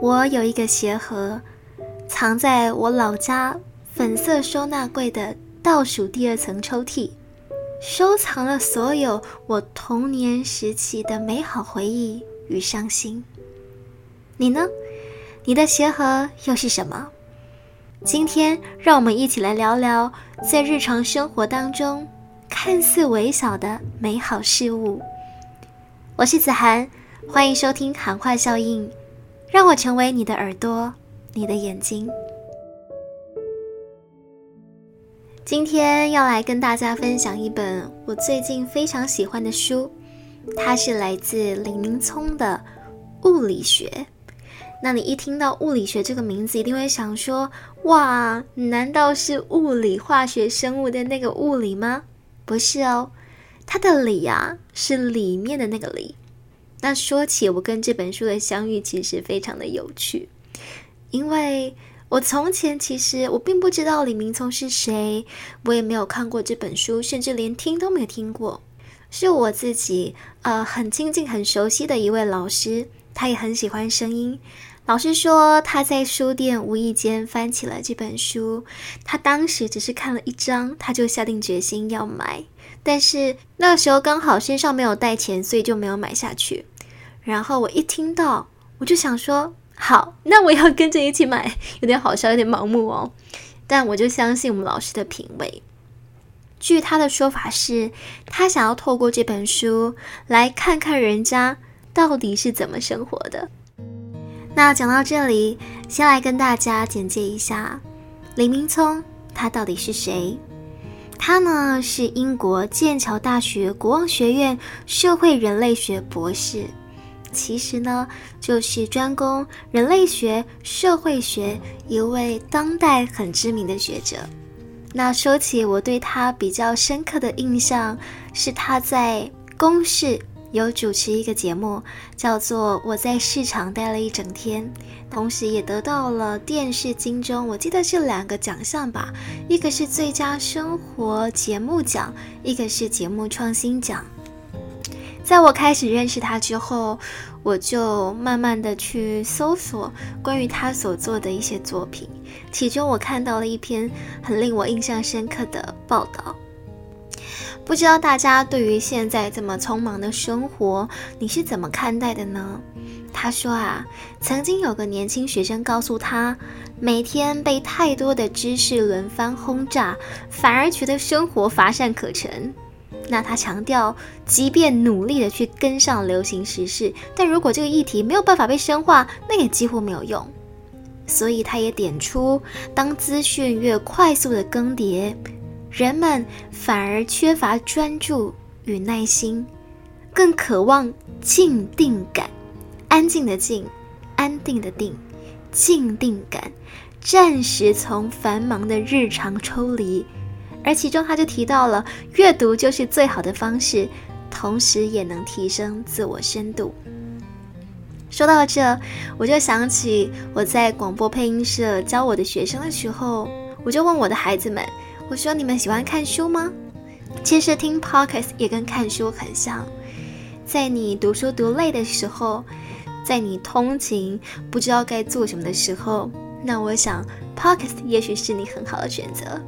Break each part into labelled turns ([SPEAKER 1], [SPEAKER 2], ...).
[SPEAKER 1] 我有一个鞋盒，藏在我老家粉色收纳柜的倒数第二层抽屉，收藏了所有我童年时期的美好回忆与伤心。你呢？你的鞋盒又是什么？今天让我们一起来聊聊在日常生活当中看似微小的美好事物。我是子涵，欢迎收听喊话效应。让我成为你的耳朵，你的眼睛。今天要来跟大家分享一本我最近非常喜欢的书，它是来自李明聪的《物理学》。那你一听到物理学这个名字，一定会想说：哇，难道是物理、化学、生物的那个物理吗？不是哦，它的“理”啊，是里面的那个“理”。那说起我跟这本书的相遇，其实非常的有趣，因为我从前其实我并不知道李明聪是谁，我也没有看过这本书，甚至连听都没有听过。是我自己呃很亲近、很熟悉的一位老师，他也很喜欢声音。老师说他在书店无意间翻起了这本书，他当时只是看了一章，他就下定决心要买。但是那个时候刚好身上没有带钱，所以就没有买下去。然后我一听到，我就想说，好，那我要跟着一起买，有点好笑，有点盲目哦。但我就相信我们老师的品味。据他的说法是，他想要透过这本书来看看人家到底是怎么生活的。那讲到这里，先来跟大家简介一下李明聪，他到底是谁？他呢是英国剑桥大学国王学院社会人类学博士，其实呢就是专攻人类学、社会学一位当代很知名的学者。那说起我对他比较深刻的印象，是他在公视。有主持一个节目，叫做《我在市场待了一整天》，同时也得到了电视金钟，我记得是两个奖项吧，一个是最佳生活节目奖，一个是节目创新奖。在我开始认识他之后，我就慢慢的去搜索关于他所做的一些作品，其中我看到了一篇很令我印象深刻的报道。不知道大家对于现在这么匆忙的生活，你是怎么看待的呢？他说啊，曾经有个年轻学生告诉他，每天被太多的知识轮番轰炸，反而觉得生活乏善可陈。那他强调，即便努力的去跟上流行时事，但如果这个议题没有办法被深化，那也几乎没有用。所以他也点出，当资讯越快速的更迭。人们反而缺乏专注与耐心，更渴望静定感，安静的静，安定的定，静定感，暂时从繁忙的日常抽离。而其中他就提到了，阅读就是最好的方式，同时也能提升自我深度。说到这，我就想起我在广播配音社教我的学生的时候，我就问我的孩子们。我说你们喜欢看书吗？其实听 podcast 也跟看书很像，在你读书读累的时候，在你通勤不知道该做什么的时候，那我想 podcast 也许是你很好的选择。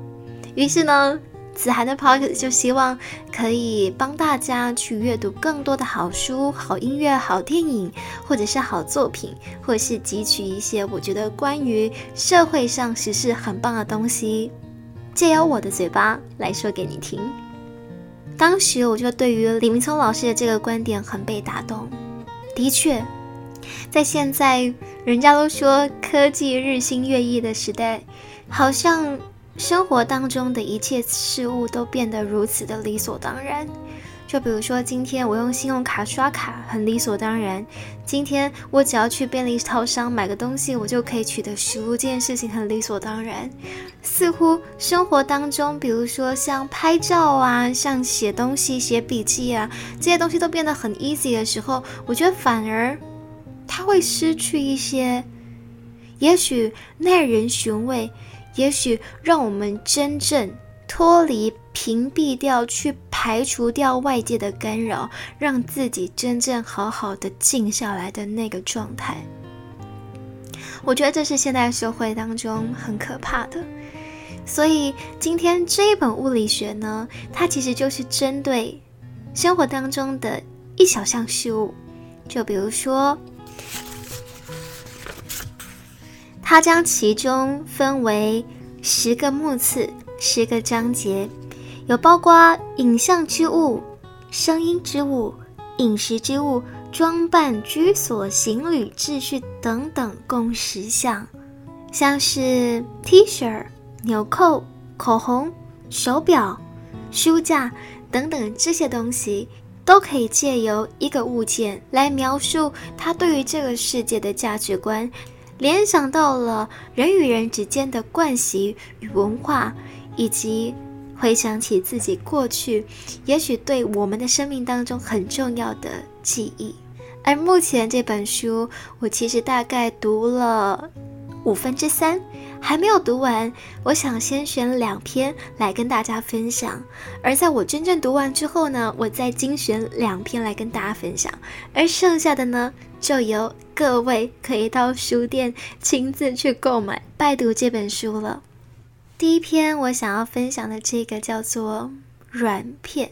[SPEAKER 1] 于是呢，子涵的 podcast 就希望可以帮大家去阅读更多的好书、好音乐、好电影，或者是好作品，或是汲取一些我觉得关于社会上时事很棒的东西。借由我的嘴巴来说给你听。当时我就对于李明聪老师的这个观点很被打动。的确，在现在人家都说科技日新月异的时代，好像生活当中的一切事物都变得如此的理所当然。就比如说，今天我用信用卡刷卡很理所当然。今天我只要去便利超商买个东西，我就可以取得食物，这件事情很理所当然。似乎生活当中，比如说像拍照啊，像写东西、写笔记啊，这些东西都变得很 easy 的时候，我觉得反而它会失去一些，也许耐人寻味，也许让我们真正脱离。屏蔽掉，去排除掉外界的干扰，让自己真正好好的静下来的那个状态。我觉得这是现代社会当中很可怕的。所以今天这一本物理学呢，它其实就是针对生活当中的一小项事物，就比如说，它将其中分为十个目次、十个章节，有包括影像之物、声音之物、饮食之物、装扮、居所、行旅、秩序等等，共十项，像是 T 恤。纽扣、口红、手表、书架等等这些东西，都可以借由一个物件来描述他对于这个世界的价值观，联想到了人与人之间的关系与文化，以及回想起自己过去也许对我们的生命当中很重要的记忆。而目前这本书，我其实大概读了五分之三。还没有读完，我想先选两篇来跟大家分享。而在我真正读完之后呢，我再精选两篇来跟大家分享。而剩下的呢，就由各位可以到书店亲自去购买、拜读这本书了。第一篇我想要分享的这个叫做软片，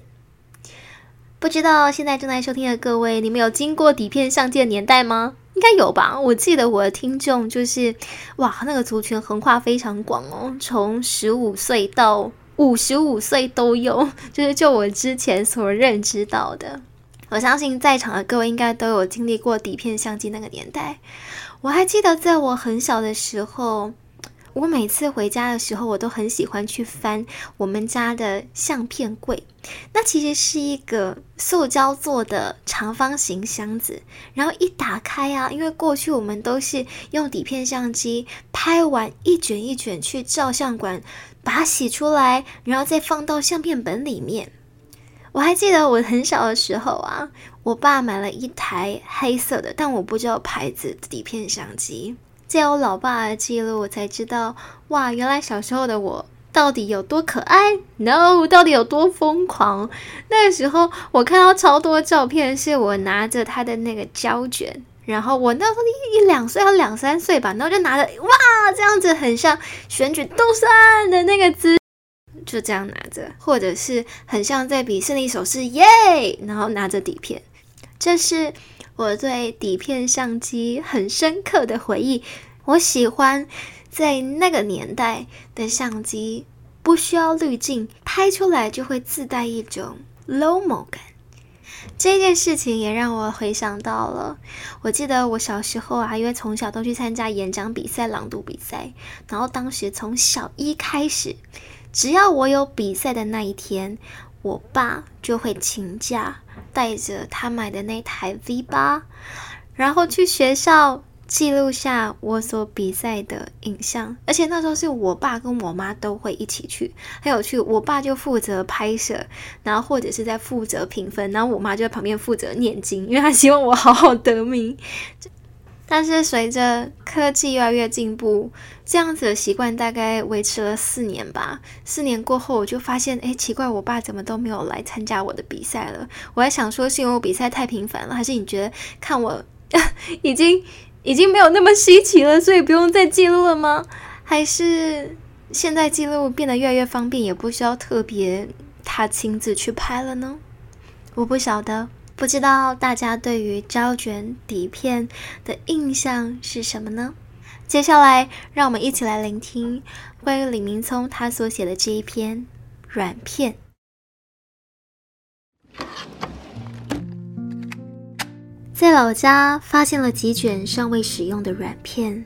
[SPEAKER 1] 不知道现在正在收听的各位，你们有经过底片相机的年代吗？应该有吧？我记得我的听众就是，哇，那个族群横跨非常广哦，从十五岁到五十五岁都有，就是就我之前所认知到的。我相信在场的各位应该都有经历过底片相机那个年代。我还记得在我很小的时候。我每次回家的时候，我都很喜欢去翻我们家的相片柜。那其实是一个塑胶做的长方形箱子，然后一打开啊，因为过去我们都是用底片相机拍完一卷一卷去照相馆把它洗出来，然后再放到相片本里面。我还记得我很小的时候啊，我爸买了一台黑色的，但我不知道牌子底片相机。借我老爸的记录，我才知道，哇，原来小时候的我到底有多可爱？No，到底有多疯狂？那个时候我看到超多照片，是我拿着他的那个胶卷，然后我那时候一两岁还两三岁吧，然后就拿着，哇，这样子很像选举斗算的那个姿，就这样拿着，或者是很像在比胜利手势，耶，然后拿着底片，这是。我对底片相机很深刻的回忆，我喜欢在那个年代的相机不需要滤镜，拍出来就会自带一种 lomo 感。这件事情也让我回想到了，我记得我小时候啊，因为从小都去参加演讲比赛、朗读比赛，然后当时从小一开始，只要我有比赛的那一天。我爸就会请假，带着他买的那台 V 八，然后去学校记录下我所比赛的影像。而且那时候是我爸跟我妈都会一起去，很有趣。我爸就负责拍摄，然后或者是在负责评分，然后我妈就在旁边负责念经，因为她希望我好好得名。但是随着科技越来越进步，这样子的习惯大概维持了四年吧。四年过后，我就发现，哎，奇怪，我爸怎么都没有来参加我的比赛了？我还想说，是因为我比赛太频繁了，还是你觉得看我 已经已经没有那么稀奇了，所以不用再记录了吗？还是现在记录变得越来越方便，也不需要特别他亲自去拍了呢？我不晓得。不知道大家对于胶卷底片的印象是什么呢？接下来，让我们一起来聆听关于李明聪他所写的这一篇软片。在老家发现了几卷尚未使用的软片，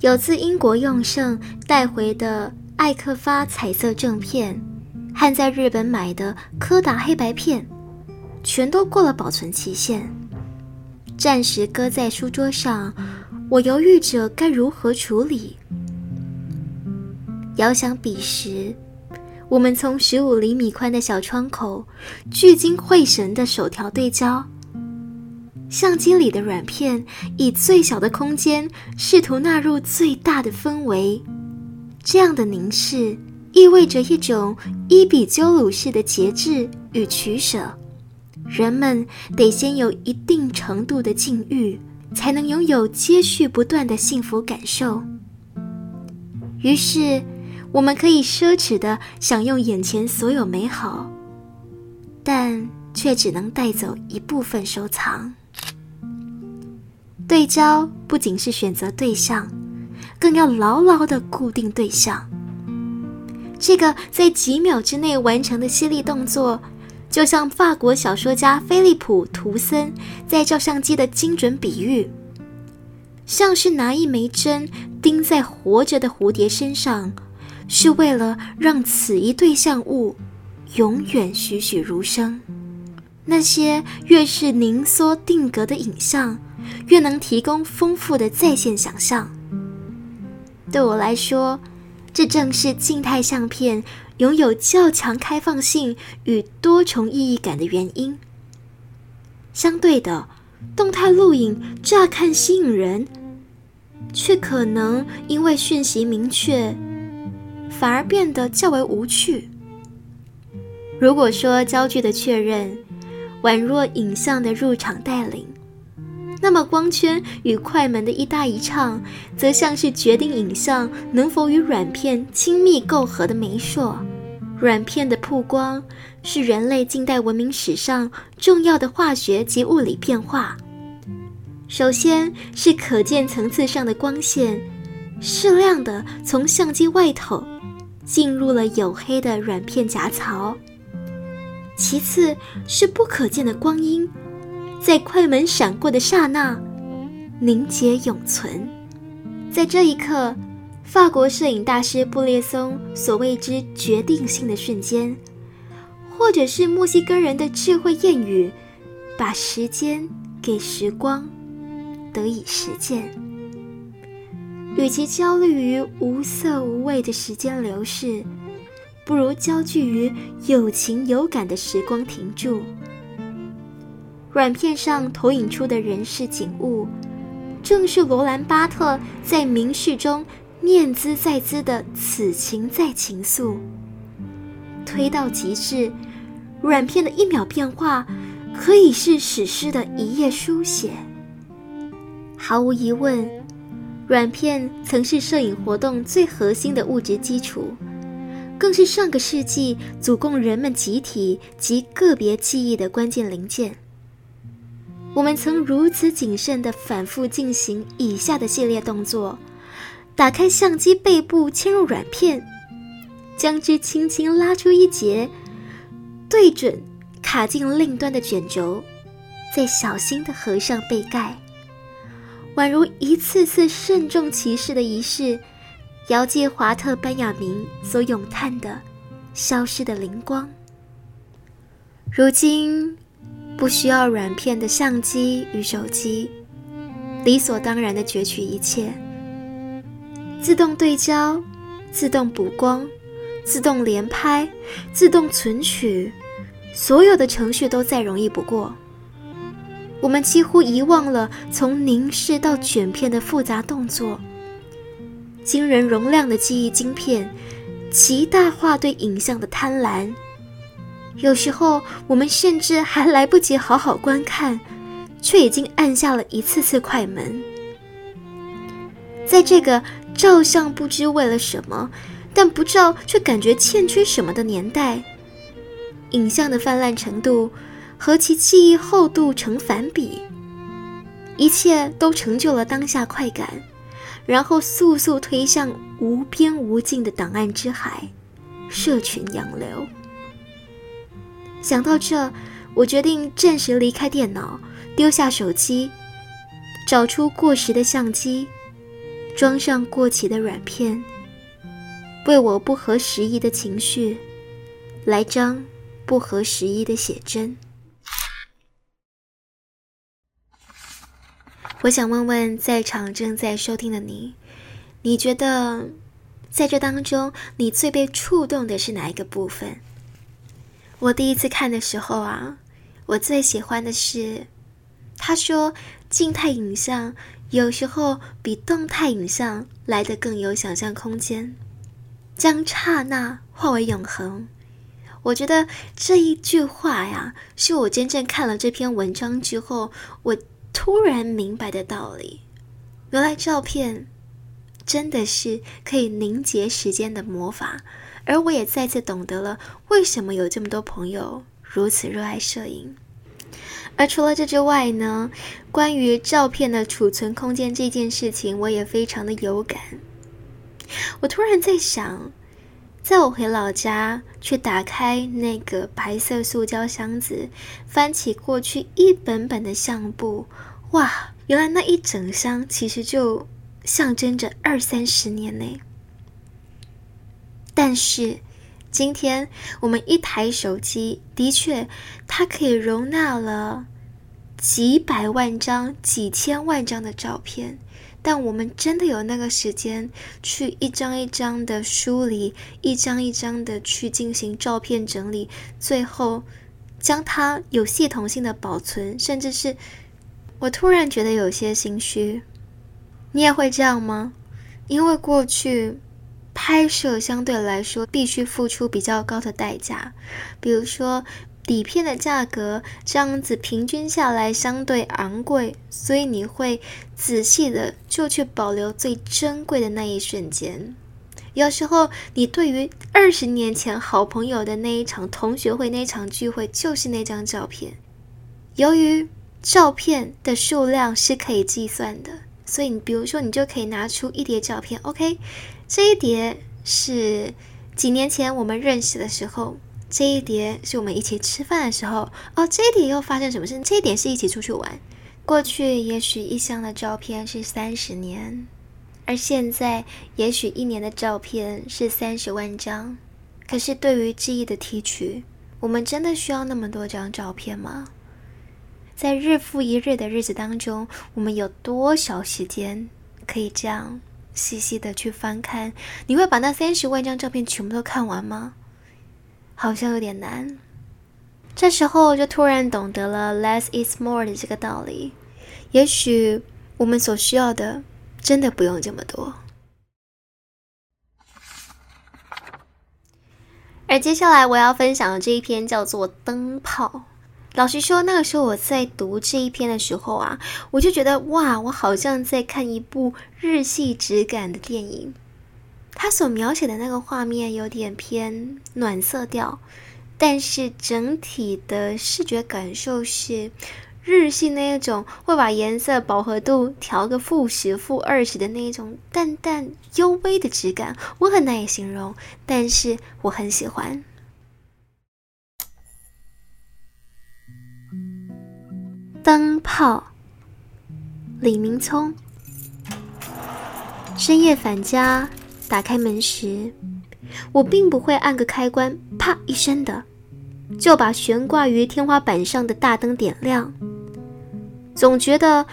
[SPEAKER 1] 有自英国用剩带回的艾克发彩色正片，和在日本买的柯达黑白片。全都过了保存期限，暂时搁在书桌上。我犹豫着该如何处理。遥想彼时，我们从十五厘米宽的小窗口聚精会神的手调对焦，相机里的软片以最小的空间试图纳入最大的氛围。这样的凝视意味着一种伊比鸠鲁式的节制与取舍。人们得先有一定程度的禁欲，才能拥有接续不断的幸福感受。于是，我们可以奢侈的享用眼前所有美好，但却只能带走一部分收藏。对焦不仅是选择对象，更要牢牢的固定对象。这个在几秒之内完成的犀利动作，就像法国小说家菲利普·图森在照相机的精准比喻，像是拿一枚针钉在活着的蝴蝶身上，是为了让此一对象物永远栩栩如生。那些越是凝缩定格的影像，越能提供丰富的在线想象。对我来说。这正是静态相片拥有较强开放性与多重意义感的原因。相对的，动态录影乍看吸引人，却可能因为讯息明确，反而变得较为无趣。如果说焦距的确认，宛若影像的入场带领。那么，光圈与快门的一搭一唱，则像是决定影像能否与软片亲密构合的媒妁。软片的曝光是人类近代文明史上重要的化学及物理变化。首先是可见层次上的光线适量的从相机外头进入了黝黑的软片夹槽，其次是不可见的光阴。在快门闪过的刹那，凝结永存。在这一刻，法国摄影大师布列松所谓之决定性的瞬间，或者是墨西哥人的智慧谚语，把时间给时光，得以实践。与其焦虑于无色无味的时间流逝，不如焦聚于有情有感的时光停驻。软片上投影出的人事景物，正是罗兰·巴特在《明示》中念兹在兹的此情在情愫。推到极致，软片的一秒变化，可以是史诗的一页书写。毫无疑问，软片曾是摄影活动最核心的物质基础，更是上个世纪足供人们集体及个别记忆的关键零件。我们曾如此谨慎地反复进行以下的系列动作：打开相机背部，嵌入软片，将之轻轻拉出一截，对准卡进另端的卷轴，再小心地合上背盖，宛如一次次慎重其事的仪式，遥借华特·班亚明所咏叹的“消失的灵光”。如今。不需要软片的相机与手机，理所当然的攫取一切，自动对焦、自动补光、自动连拍、自动存取，所有的程序都再容易不过。我们几乎遗忘了从凝视到卷片的复杂动作。惊人容量的记忆晶片，极大化对影像的贪婪。有时候，我们甚至还来不及好好观看，却已经按下了一次次快门。在这个照相不知为了什么，但不照却感觉欠缺什么的年代，影像的泛滥程度和其记忆厚度成反比，一切都成就了当下快感，然后速速推向无边无尽的档案之海，社群洋流。想到这，我决定暂时离开电脑，丢下手机，找出过时的相机，装上过期的软片，为我不合时宜的情绪来张不合时宜的写真。我想问问在场正在收听的你，你觉得在这当中，你最被触动的是哪一个部分？我第一次看的时候啊，我最喜欢的是，他说静态影像有时候比动态影像来的更有想象空间，将刹那化为永恒。我觉得这一句话呀，是我真正看了这篇文章之后，我突然明白的道理。原来照片真的是可以凝结时间的魔法，而我也再次懂得了为什么有这么多朋友如此热爱摄影。而除了这之外呢，关于照片的储存空间这件事情，我也非常的有感。我突然在想，在我回老家去打开那个白色塑胶箱子，翻起过去一本本的相簿，哇，原来那一整箱其实就象征着二三十年呢。但是。今天我们一台手机，的确，它可以容纳了几百万张、几千万张的照片。但我们真的有那个时间去一张一张的梳理，一张一张的去进行照片整理，最后将它有系统性的保存，甚至是……我突然觉得有些心虚。你也会这样吗？因为过去。拍摄相对来说必须付出比较高的代价，比如说底片的价格，这样子平均下来相对昂贵，所以你会仔细的就去保留最珍贵的那一瞬间。有时候你对于二十年前好朋友的那一场同学会、那场聚会，就是那张照片。由于照片的数量是可以计算的，所以你比如说你就可以拿出一叠照片，OK。这一叠是几年前我们认识的时候，这一叠是我们一起吃饭的时候。哦，这一叠又发生什么事？这一点是一起出去玩。过去也许一箱的照片是三十年，而现在也许一年的照片是三十万张。可是对于记忆的提取，我们真的需要那么多张照片吗？在日复一日的日子当中，我们有多少时间可以这样？细细的去翻看，你会把那三十万张照片全部都看完吗？好像有点难。这时候就突然懂得了 “less is more” 的这个道理。也许我们所需要的真的不用这么多。而接下来我要分享的这一篇叫做《灯泡》。老实说，那个时候我在读这一篇的时候啊，我就觉得哇，我好像在看一部日系质感的电影。他所描写的那个画面有点偏暖色调，但是整体的视觉感受是日系那一种会把颜色饱和度调个负十、负二十的那一种淡淡幽微的质感，我很难以形容，但是我很喜欢。灯泡，李明聪。深夜返家，打开门时，我并不会按个开关，啪一声的就把悬挂于天花板上的大灯点亮。总觉得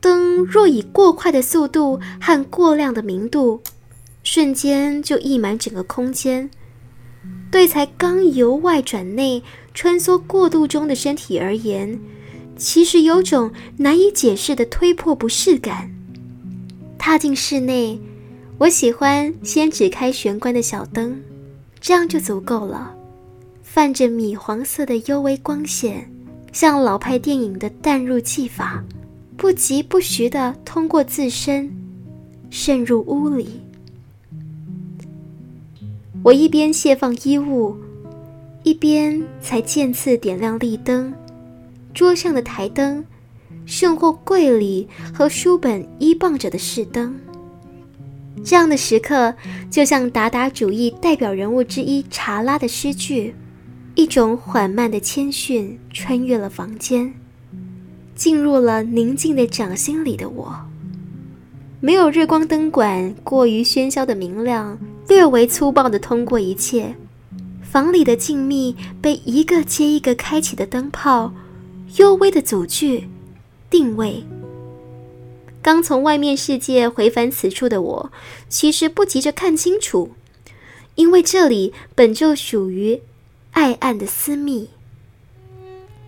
[SPEAKER 1] 灯若以过快的速度和过亮的明度，瞬间就溢满整个空间，对才刚由外转内穿梭过渡中的身体而言。其实有种难以解释的推破不适感。踏进室内，我喜欢先只开玄关的小灯，这样就足够了。泛着米黄色的幽微光线，像老派电影的淡入技法，不疾不徐地通过自身渗入屋里。我一边卸放衣物，一边才渐次点亮立灯。桌上的台灯，甚或柜里和书本依傍着的饰灯。这样的时刻，就像达达主义代表人物之一查拉的诗句，一种缓慢的谦逊穿越了房间，进入了宁静的掌心里的我。没有日光灯管过于喧嚣的明亮，略为粗暴的通过一切。房里的静谧被一个接一个开启的灯泡。幽微的组句，定位。刚从外面世界回返此处的我，其实不急着看清楚，因为这里本就属于暗暗的私密。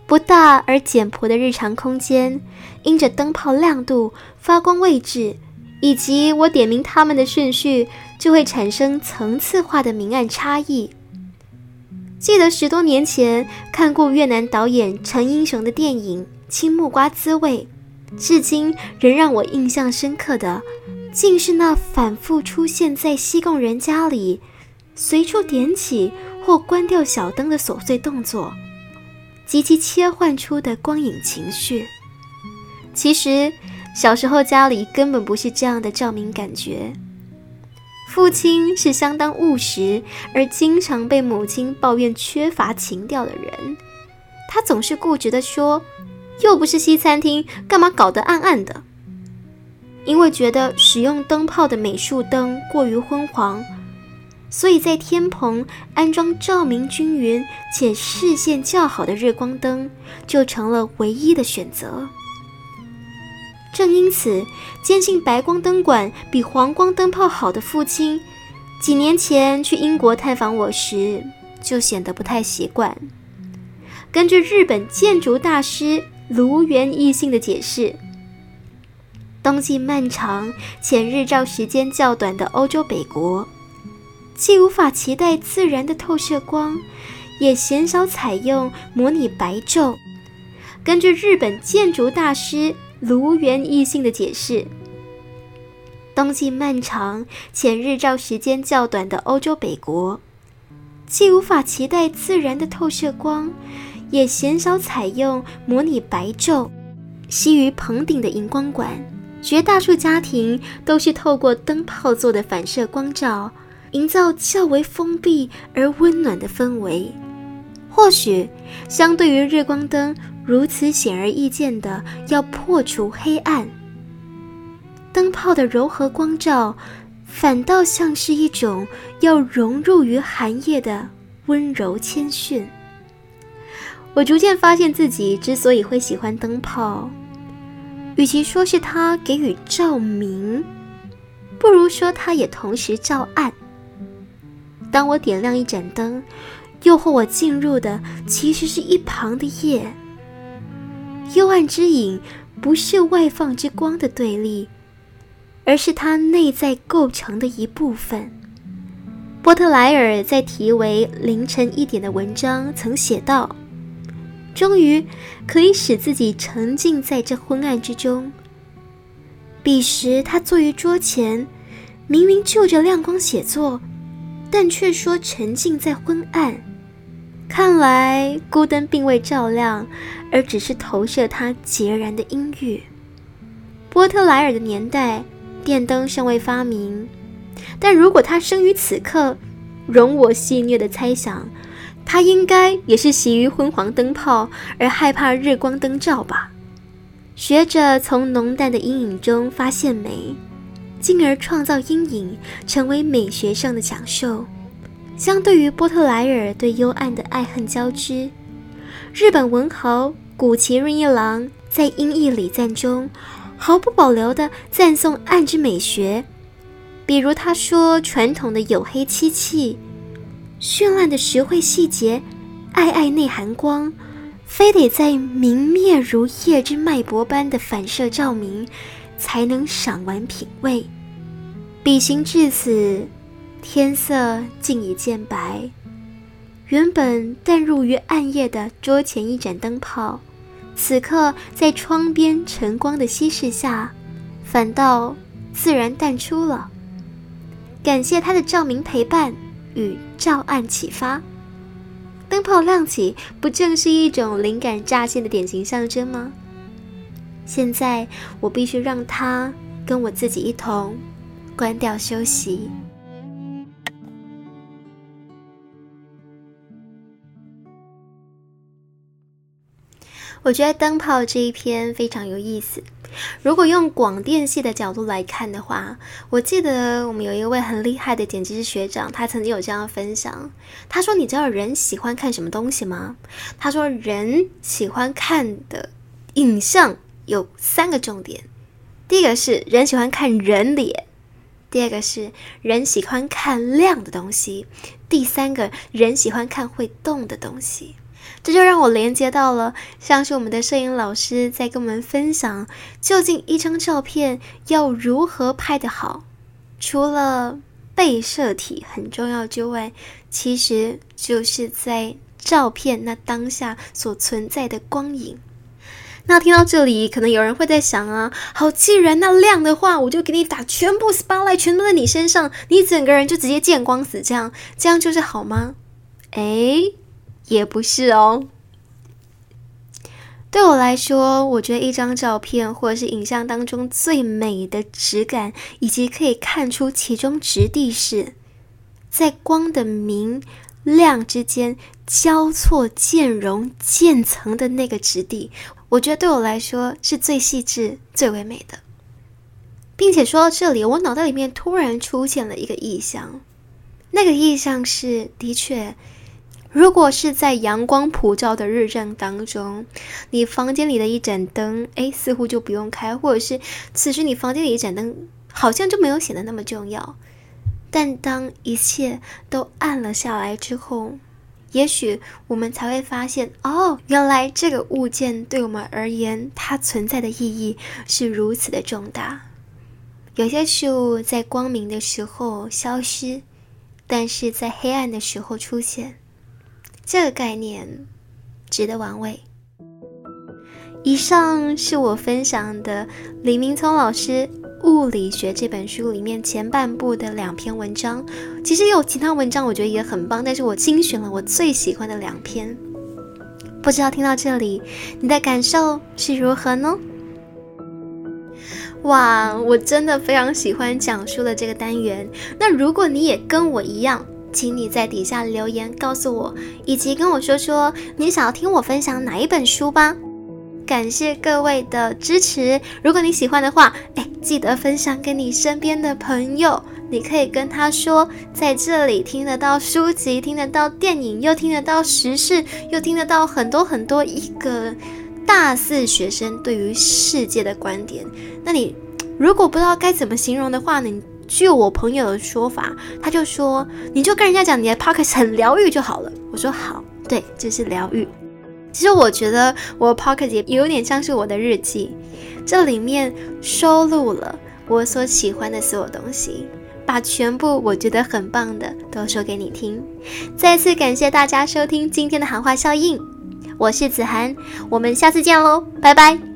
[SPEAKER 1] 不大而简朴的日常空间，因着灯泡亮度、发光位置，以及我点名它们的顺序，就会产生层次化的明暗差异。记得十多年前看过越南导演陈英雄的电影《青木瓜滋味》，至今仍让我印象深刻的，竟是那反复出现在西贡人家里，随处点起或关掉小灯的琐碎动作，及其切换出的光影情绪。其实小时候家里根本不是这样的照明感觉。父亲是相当务实而经常被母亲抱怨缺乏情调的人，他总是固执地说。又不是西餐厅，干嘛搞得暗暗的？因为觉得使用灯泡的美术灯过于昏黄，所以在天棚安装照明均匀且视线较好的日光灯就成了唯一的选择。正因此，坚信白光灯管比黄光灯泡好的父亲，几年前去英国探访我时，就显得不太习惯。根据日本建筑大师。卢原义性的解释：冬季漫长且日照时间较短的欧洲北国，既无法期待自然的透射光，也鲜少采用模拟白昼。根据日本建筑大师卢原异性的解释：冬季漫长且日照时间较短的欧洲北国，既无法期待自然的透射光。也鲜少采用模拟白昼、吸于棚顶的荧光管，绝大数家庭都是透过灯泡做的反射光照，营造较为封闭而温暖的氛围。或许，相对于日光灯如此显而易见的要破除黑暗，灯泡的柔和光照，反倒像是一种要融入于寒夜的温柔谦逊。我逐渐发现自己之所以会喜欢灯泡，与其说是它给予照明，不如说它也同时照暗。当我点亮一盏灯，诱惑我进入的其实是一旁的夜。幽暗之影不是外放之光的对立，而是它内在构成的一部分。波特莱尔在题为《凌晨一点》的文章曾写道。终于可以使自己沉浸在这昏暗之中。彼时，他坐于桌前，明明就着亮光写作，但却说沉浸在昏暗。看来，孤灯并未照亮，而只是投射它孑然的阴郁。波特莱尔的年代，电灯尚未发明，但如果他生于此刻，容我戏谑的猜想。他应该也是习于昏黄灯泡而害怕日光灯照吧？学着从浓淡的阴影中发现美，进而创造阴影，成为美学上的享受。相对于波特莱尔对幽暗的爱恨交织，日本文豪古崎润一郎在《阴翳礼赞》中毫不保留地赞颂暗之美学，比如他说：“传统的黝黑漆器。”绚烂的实惠细节，暧暧内含光，非得在明灭如夜之脉搏般的反射照明，才能赏玩品味。笔行至此，天色竟已渐白。原本淡入于暗夜的桌前一盏灯泡，此刻在窗边晨光的稀释下，反倒自然淡出了。感谢它的照明陪伴。与照暗启发，灯泡亮起，不正是一种灵感乍现的典型象征吗？现在我必须让它跟我自己一同关掉休息。我觉得灯泡这一篇非常有意思。如果用广电系的角度来看的话，我记得我们有一位很厉害的剪辑师学长，他曾经有这样分享。他说：“你知道人喜欢看什么东西吗？”他说：“人喜欢看的影像有三个重点，第一个是人喜欢看人脸，第二个是人喜欢看亮的东西，第三个人喜欢看会动的东西。”这就让我连接到了，像是我们的摄影老师在跟我们分享，究竟一张照片要如何拍得好？除了被摄体很重要之外，其实就是在照片那当下所存在的光影。那听到这里，可能有人会在想啊，好，既然那亮的话，我就给你打全部 spotlight，全都在你身上，你整个人就直接见光死，这样这样就是好吗？哎，也不是哦。对我来说，我觉得一张照片或者是影像当中最美的质感，以及可以看出其中质地是在光的明亮之间交错渐融渐层的那个质地，我觉得对我来说是最细致、最唯美的。并且说到这里，我脑袋里面突然出现了一个意象，那个意象是的确。如果是在阳光普照的日正当中，你房间里的一盏灯，哎，似乎就不用开，或者是此时你房间里一盏灯好像就没有显得那么重要。但当一切都暗了下来之后，也许我们才会发现，哦，原来这个物件对我们而言，它存在的意义是如此的重大。有些事物在光明的时候消失，但是在黑暗的时候出现。这个概念值得玩味。以上是我分享的李明聪老师《物理学》这本书里面前半部的两篇文章。其实有其他文章，我觉得也很棒，但是我精选了我最喜欢的两篇。不知道听到这里，你的感受是如何呢？哇，我真的非常喜欢讲述的这个单元。那如果你也跟我一样，请你在底下留言告诉我，以及跟我说说你想要听我分享哪一本书吧。感谢各位的支持，如果你喜欢的话，哎，记得分享给你身边的朋友。你可以跟他说，在这里听得到书籍，听得到电影，又听得到时事，又听得到很多很多一个大四学生对于世界的观点。那你如果不知道该怎么形容的话呢？据我朋友的说法，他就说，你就跟人家讲你的 podcast 很疗愈就好了。我说好，对，就是疗愈。其实我觉得我 podcast 也有点像是我的日记，这里面收录了我所喜欢的所有东西，把全部我觉得很棒的都说给你听。再次感谢大家收听今天的喊话效应，我是子涵，我们下次见喽，拜拜。